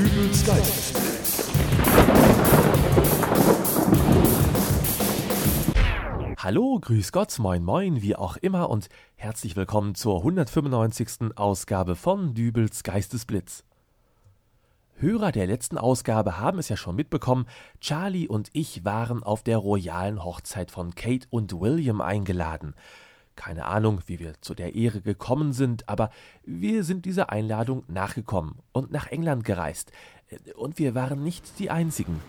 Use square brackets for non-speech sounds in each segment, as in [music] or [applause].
Dübels Geistesblitz. Hallo, grüß Gott, moin moin, wie auch immer und herzlich willkommen zur 195. Ausgabe von Dübels Geistesblitz. Hörer der letzten Ausgabe haben es ja schon mitbekommen, Charlie und ich waren auf der royalen Hochzeit von Kate und William eingeladen. Keine Ahnung, wie wir zu der Ehre gekommen sind, aber wir sind dieser Einladung nachgekommen und nach England gereist. Und wir waren nicht die Einzigen.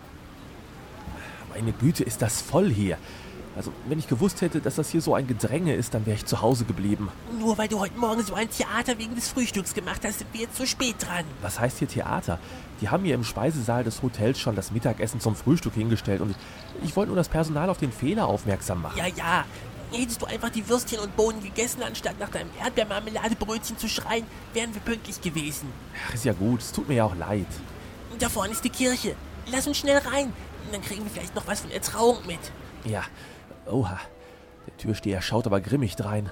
Meine Güte, ist das voll hier. Also, wenn ich gewusst hätte, dass das hier so ein Gedränge ist, dann wäre ich zu Hause geblieben. Nur weil du heute Morgen so ein Theater wegen des Frühstücks gemacht hast, sind wir jetzt zu spät dran. Was heißt hier Theater? Die haben hier im Speisesaal des Hotels schon das Mittagessen zum Frühstück hingestellt und ich wollte nur das Personal auf den Fehler aufmerksam machen. Ja, ja. Hättest du einfach die Würstchen und Bohnen gegessen, anstatt nach deinem Erdbeermarmeladebrötchen zu schreien, wären wir pünktlich gewesen. Ach, ist ja gut, es tut mir ja auch leid. Da vorne ist die Kirche. Lass uns schnell rein. Dann kriegen wir vielleicht noch was von der Trauung mit. Ja, oha. Der Türsteher schaut aber grimmig drein.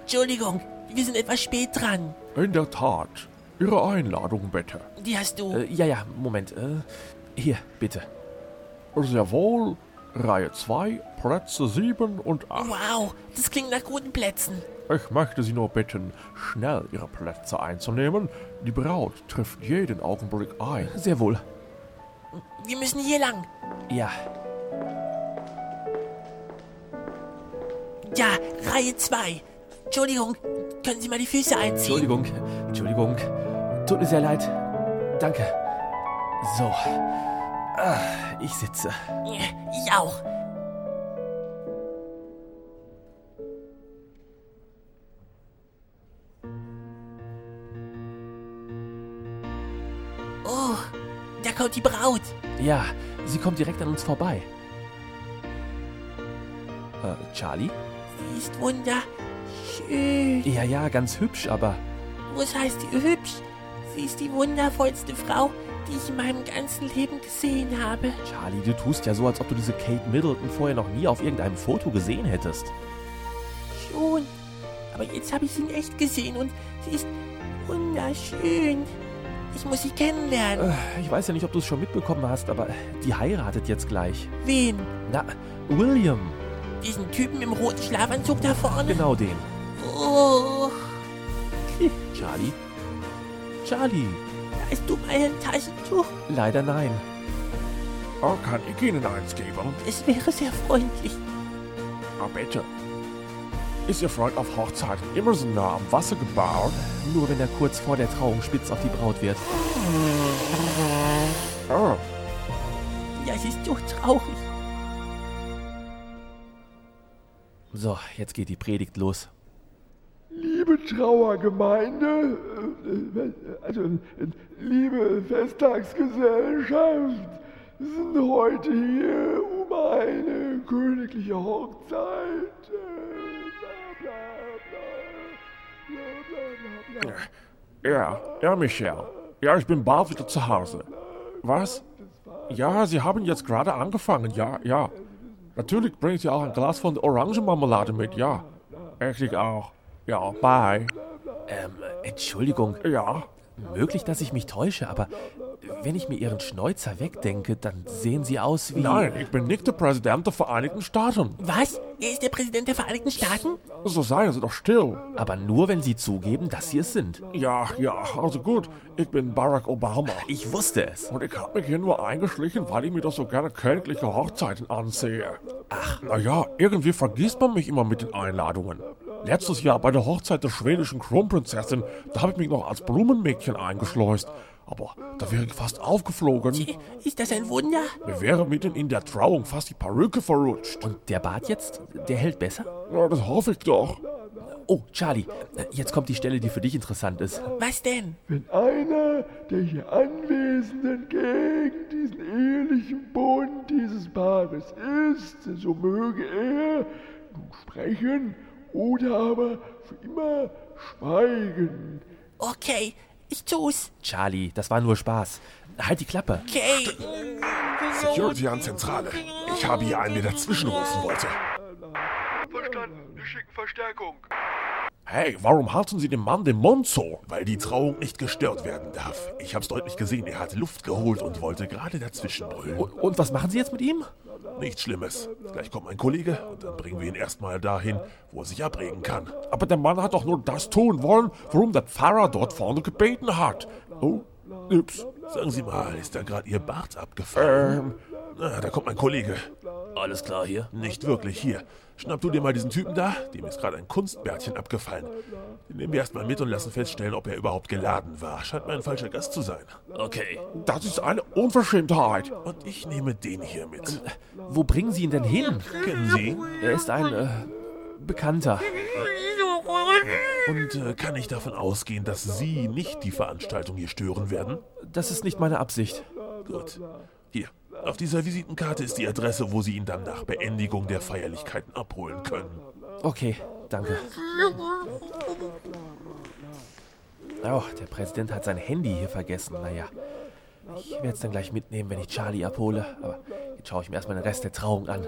Entschuldigung, wir sind etwas spät dran. In der Tat. Ihre Einladung bitte. Die hast du. Äh, ja, ja, Moment. Äh, hier, bitte. Sehr wohl. Reihe 2, Plätze 7 und 8. Wow, das klingt nach guten Plätzen. Ich möchte Sie nur bitten, schnell Ihre Plätze einzunehmen. Die Braut trifft jeden Augenblick ein. Sehr wohl. Wir müssen hier lang. Ja, Ja, Reihe 2. Entschuldigung, können Sie mal die Füße einziehen? Entschuldigung, Entschuldigung. Tut mir sehr leid. Danke. So. Ah, ich sitze. Ich auch. Oh, da kommt die Braut. Ja, sie kommt direkt an uns vorbei. Äh, Charlie? Sie ist wunderschön. Ja, ja, ganz hübsch, aber Was heißt die hübsch? Sie ist die wundervollste Frau, die ich in meinem ganzen Leben gesehen habe. Charlie, du tust ja so, als ob du diese Kate Middleton vorher noch nie auf irgendeinem Foto gesehen hättest. Schon. Aber jetzt habe ich sie in echt gesehen und sie ist wunderschön. Ich muss sie kennenlernen. Äh, Ich weiß ja nicht, ob du es schon mitbekommen hast, aber die heiratet jetzt gleich. Wen? Na, William. Diesen Typen im roten Schlafanzug da vorne? Genau den. Oh, Charlie? Charlie? Hast du mal ein Taschentuch? Leider nein. Oh, kann ich Ihnen eins geben? Es wäre sehr freundlich. Ah, bitte. Ist Ihr Freund auf Hochzeiten immer so nah am Wasser gebaut? Nur wenn er kurz vor der Trauung spitz auf die Braut wird. Oh, Ja, es ist so traurig. So, jetzt geht die Predigt los. Trauergemeinde, also liebe Festtagsgesellschaft, sind heute hier um eine königliche Hochzeit. äh, ja, ja, Michelle. Ja, ich bin bald wieder zu Hause. Was? Ja, Sie haben jetzt gerade angefangen, ja, ja. Natürlich bringt Sie auch ein Glas von Orangenmarmelade mit, ja. Ich auch. Ja, bye. Ähm, Entschuldigung. Ja, Möglich, dass ich mich täusche, aber wenn ich mir Ihren Schnäuzer wegdenke, dann sehen Sie aus wie... nein, ich bin nicht der Präsident der Vereinigten Staaten. Was? Er ist der Präsident der Vereinigten Staaten? So seien Sie doch still. Aber nur, wenn Sie zugeben, dass Sie es sind. Ja, ja, also gut, ich bin Barack Obama. Ich wusste es. Und ich habe mich hier nur eingeschlichen, weil ich mir doch so gerne königliche Hochzeiten ansehe. Ach, naja, irgendwie vergisst man mich immer mit den Einladungen. Letztes Jahr bei der Hochzeit der schwedischen Kronprinzessin, da habe ich mich noch als Blumenmädchen eingeschleust. Aber da wäre ich fast aufgeflogen. Ist das ein Wunder? Mir wäre mitten in der Trauung fast die Perücke verrutscht. Und der Bart jetzt, der hält besser? Ja, das hoffe ich doch. Oh, Charlie, äh, jetzt kommt die Stelle, die für dich interessant ist. Was denn? Wenn einer der hier Anwesenden gegen diesen ehelichen Bund dieses Paares ist, so möge er nun sprechen oder aber für immer schweigen. Okay, ich tu's. Charlie, das war nur Spaß. Halt die Klappe. Okay. Security an Zentrale. Ich habe hier einen, der dazwischen rufen wollte. Verstanden, wir schicken Verstärkung. Hey, warum halten Sie dem Mann den Mund so? Weil die Trauung nicht gestört werden darf. Ich hab's deutlich gesehen, er hat Luft geholt und wollte gerade dazwischen brüllen. Und, und was machen Sie jetzt mit ihm? Nichts Schlimmes. Gleich kommt mein Kollege und dann bringen wir ihn erstmal dahin, wo er sich abregen kann. Aber der Mann hat doch nur das tun wollen, worum der Pfarrer dort vorne gebeten hat. Oh, ups. Sagen Sie mal, ist da gerade Ihr Bart abgefallen? Ähm, Na, da kommt mein Kollege. Alles klar hier. Nicht wirklich. Hier, schnapp du dir mal diesen Typen da. Dem ist gerade ein Kunstbärtchen abgefallen. Den nehmen wir erstmal mit und lassen feststellen, ob er überhaupt geladen war. Scheint mir ein falscher Gast zu sein. Okay. das ist eine Unverschämtheit. Und ich nehme den hier mit. Wo bringen Sie ihn denn hin? Kennen Sie? Er ist ein äh, Bekannter. Und äh, kann ich davon ausgehen, dass Sie nicht die Veranstaltung hier stören werden? Das ist nicht meine Absicht. Gut. Hier, auf dieser Visitenkarte ist die Adresse, wo Sie ihn dann nach Beendigung der Feierlichkeiten abholen können. Okay, danke. Oh, der Präsident hat sein Handy hier vergessen. Naja, ich werde es dann gleich mitnehmen, wenn ich Charlie abhole. Aber jetzt schaue ich mir erstmal den Rest der Trauung an.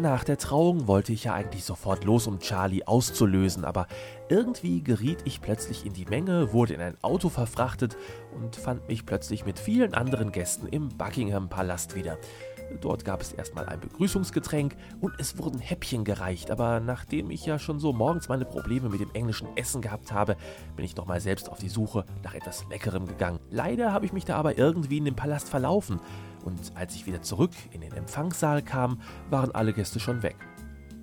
Nach der Trauung wollte ich ja eigentlich sofort los, um Charlie auszulösen, aber irgendwie geriet ich plötzlich in die Menge, wurde in ein Auto verfrachtet und fand mich plötzlich mit vielen anderen Gästen im Buckingham Palast wieder. Dort gab es erstmal ein Begrüßungsgetränk und es wurden Häppchen gereicht, aber nachdem ich ja schon so morgens meine Probleme mit dem englischen Essen gehabt habe, bin ich nochmal selbst auf die Suche nach etwas Leckerem gegangen. Leider habe ich mich da aber irgendwie in dem Palast verlaufen und als ich wieder zurück in den Empfangssaal kam, waren alle Gäste schon weg.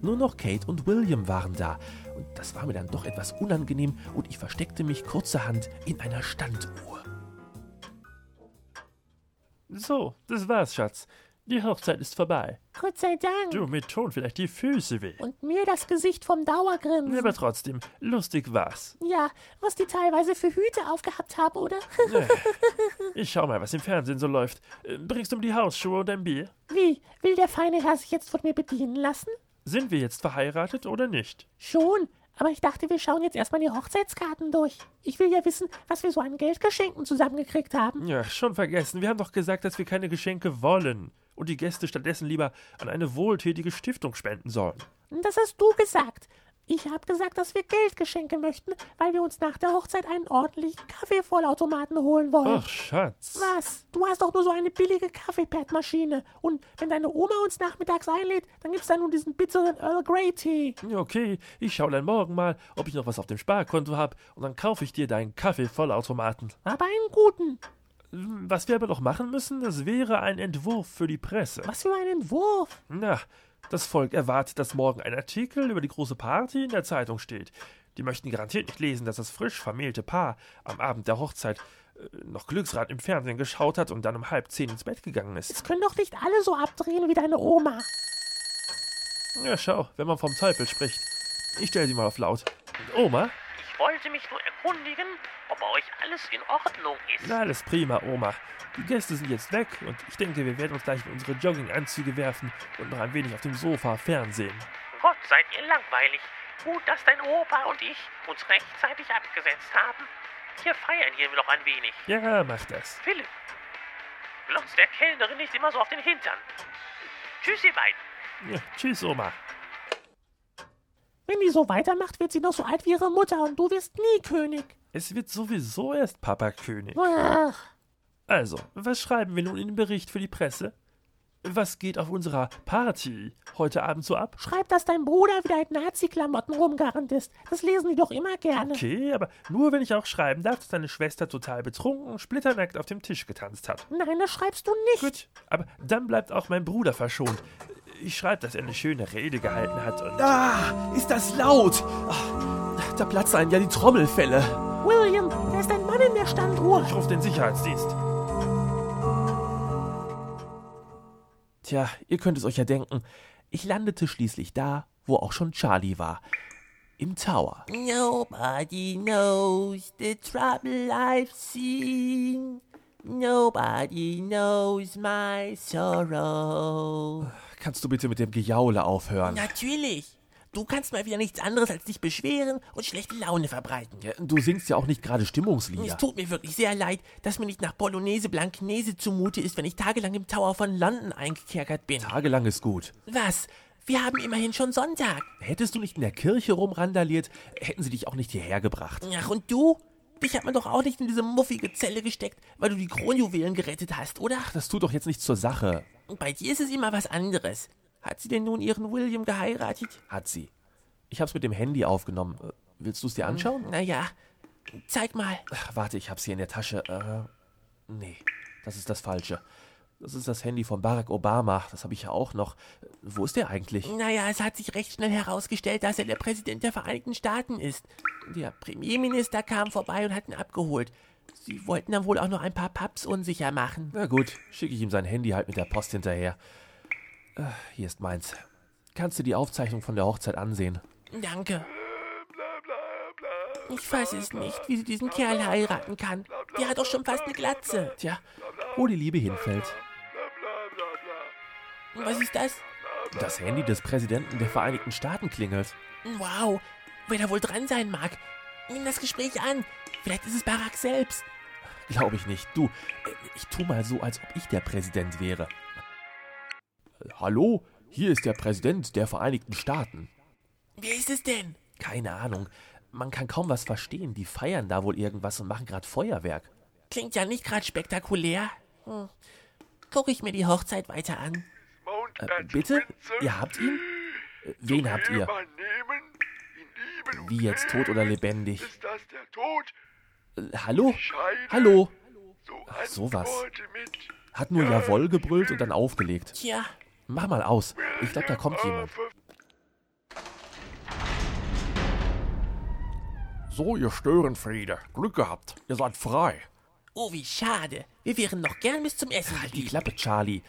Nur noch Kate und William waren da und das war mir dann doch etwas unangenehm und ich versteckte mich kurzerhand in einer Standuhr. So, das war's, Schatz. Die Hochzeit ist vorbei. Gott sei Dank. Du, mir tun vielleicht die Füße weh. Und mir das Gesicht vom Dauergrinsen. Aber trotzdem, lustig war's. Ja, was die teilweise für Hüte aufgehabt haben, oder? [laughs] Ich schau mal, was im Fernsehen so läuft. Äh, Bringst du mir die Hausschuhe und ein Bier? Wie? Will der feine Herr sich jetzt von mir bedienen lassen? Sind wir jetzt verheiratet oder nicht? Schon. Aber ich dachte, wir schauen jetzt erstmal die Hochzeitskarten durch. Ich will ja wissen, was wir so an Geldgeschenken zusammengekriegt haben. Ja, schon vergessen. Wir haben doch gesagt, dass wir keine Geschenke wollen. Und die Gäste stattdessen lieber an eine wohltätige Stiftung spenden sollen. Das hast du gesagt. Ich habe gesagt, dass wir Geldgeschenke möchten, weil wir uns nach der Hochzeit einen ordentlichen Kaffeevollautomaten holen wollen. Ach, Schatz. Was? Du hast doch nur so eine billige Kaffeepad-Maschine. Und wenn deine Oma uns nachmittags einlädt, dann gibt's da nur diesen bitteren Earl Grey Tee. Okay, ich schau dann morgen mal, ob ich noch was auf dem Sparkonto hab und dann kaufe ich dir deinen Kaffeevollautomaten. Aber einen guten. Was wir aber noch machen müssen, das wäre ein Entwurf für die Presse. Was für ein Entwurf. Na, das Volk erwartet, dass morgen ein Artikel über die große Party in der Zeitung steht. Die möchten garantiert nicht lesen, dass das frisch vermählte Paar am Abend der Hochzeit äh, noch Glücksrad im Fernsehen geschaut hat und dann um halb zehn ins Bett gegangen ist. Es können doch nicht alle so abdrehen wie deine Oma. Ja, schau, wenn man vom Teufel spricht. Ich stell sie mal auf laut. Oma? Wollte mich nur erkundigen, ob bei euch alles in Ordnung ist. Na, alles prima, Oma. Die Gäste sind jetzt weg und ich denke, wir werden uns gleich in unsere Jogginganzüge werfen und noch ein wenig auf dem Sofa fernsehen. Gott, seid ihr langweilig. Gut, dass dein Opa und ich uns rechtzeitig abgesetzt haben. Hier feiern wir noch ein wenig. Ja, mach das. Philipp, glotzt der Kellnerin nicht immer so auf den Hintern. Tschüss, ihr beiden. Ja, tschüss, Oma. Wenn die so weitermacht, wird sie noch so alt wie ihre Mutter und du wirst nie König. Es wird sowieso erst Papa König. Ach, Also, was schreiben wir nun in den Bericht für die Presse? Was geht auf unserer Party heute Abend so ab? schreib, dass dein Bruder wieder in Nazi-Klamotten rumgerannt ist. Das lesen die doch immer gerne. Okay, aber nur wenn ich auch schreiben darf, dass deine Schwester total betrunken, splitternackt auf dem Tisch getanzt hat. Nein, das schreibst du nicht. Gut, aber dann bleibt auch mein Bruder verschont. Ich schreibe, dass er eine schöne Rede gehalten hat und... Ah, ist das laut! Ah, da platzen einem ja die Trommelfelle. William, da ist ein Mann in der Standuhr. Ich rufe den Sicherheitsdienst. Tja, ihr könnt es euch ja denken. Ich landete schließlich da, wo auch schon Charlie war. Im Tower. Nobody knows the trouble I've seen. Nobody knows my sorrow. Kannst du bitte mit dem Gejaule aufhören? Natürlich. Du kannst mal wieder nichts anderes als dich beschweren und schlechte Laune verbreiten. Ja, du singst ja auch nicht gerade Es Stimmungslieder. tut mir wirklich sehr leid, dass mir nicht nach Bolognese Blangnese zumute ist, wenn ich tagelang im Tower von London eingekerkert bin. Tagelang ist gut. Was? Wir haben immerhin schon Sonntag. Hättest du nicht in der Kirche rumrandaliert, hätten sie dich auch nicht hierher gebracht. Ach, und du? Dich hat man doch auch nicht in diese muffige Zelle gesteckt, weil du die Kronjuwelen gerettet hast, oder? Das tut doch jetzt nichts zur Sache. Bei dir ist es immer was anderes. Hat sie denn nun ihren William geheiratet? Hat sie. Ich hab's mit dem Handy aufgenommen. Äh, Willst du es dir anschauen? Naja, zeig mal. Ach, warte, ich hab's hier in der Tasche. Äh, nee, das ist das Falsche. Das ist das Handy von Barack Obama. Das habe ich ja auch noch. Wo ist der eigentlich? Naja, es hat sich recht schnell herausgestellt, dass er der Präsident der Vereinigten Staaten ist. Der Premierminister kam vorbei und hat ihn abgeholt. Sie wollten dann wohl auch noch ein paar Paps unsicher machen. Na gut, schicke ich ihm sein Handy halt mit der Post hinterher. Äh, hier ist meins. Kannst du die Aufzeichnung von der Hochzeit ansehen? Danke. Ich weiß es nicht, wie sie diesen Kerl heiraten kann. Der hat doch schon fast eine Glatze. Tja, wo die Liebe hinfällt. Was ist das? Das Handy des Präsidenten der Vereinigten Staaten klingelt. Wow, wer da wohl dran sein mag. Nimm das Gespräch an. Vielleicht ist es Barack selbst. Glaube ich nicht. Du, ich tu mal so, als ob ich der Präsident wäre. Hallo, hier ist der Präsident der Vereinigten Staaten. Wer ist es denn? Keine Ahnung. Man kann kaum was verstehen. Die feiern da wohl irgendwas und machen gerade Feuerwerk. Klingt ja nicht gerade spektakulär. Hm. Guck ich mir die Hochzeit weiter an. Äh, bitte? Ihr habt ihn? Äh, Wen habt ihr? Wie jetzt tot oder lebendig? Ist das der Tod? Äh, Hallo? Hallo? So Ach, sowas. Hat nur Jawohl gebrüllt und dann aufgelegt. Tja, Mach mal aus. Ich glaube, da kommt jemand. So, ihr Störenfriede. Glück gehabt. Ihr seid frei. oh wie schade. Wir wären noch gern bis zum Essen Halt die. Klappe, Charlie.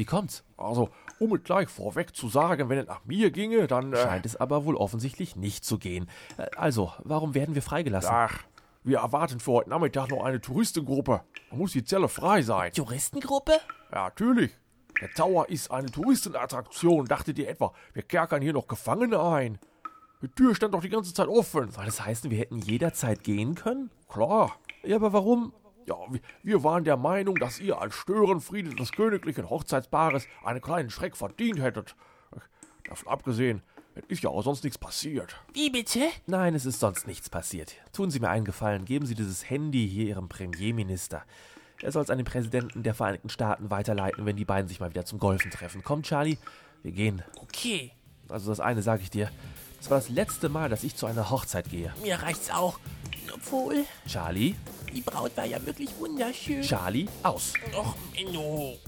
Wie kommt's? Also, um es gleich vorweg zu sagen, wenn es nach mir ginge, dann. Äh, Scheint es aber wohl offensichtlich nicht zu gehen. Äh, Also, warum werden wir freigelassen? ach, wir erwarten für heute Nachmittag noch eine Touristengruppe. Da muss die Zelle frei sein. Touristengruppe? Ja, natürlich. Der Tower ist eine Touristenattraktion. Dachtet ihr etwa, wir kerkern hier noch Gefangene ein? Die Tür stand doch die ganze Zeit offen. Soll das heißen, wir hätten jederzeit gehen können? Klar. Ja, aber warum? Ja, wir, waren der Meinung, dass ihr als Störenfriede des königlichen Hochzeitspaares einen kleinen Schreck verdient hättet. Davon abgesehen, es ist ja auch sonst nichts passiert. Wie bitte? Nein, es ist sonst nichts passiert. Tun Sie mir einen Gefallen, geben Sie dieses Handy hier Ihrem Premierminister. Er soll es an den Präsidenten der Vereinigten Staaten weiterleiten, wenn die beiden sich mal wieder zum Golfen treffen. Komm, Charlie, wir gehen. Okay, Also das eine sage ich dir. Das war das letzte Mal, dass ich zu einer Hochzeit gehe. mir reicht's auch. Obwohl, Charlie, die Braut war ja wirklich wunderschön. Charlie, aus. Och, Menno.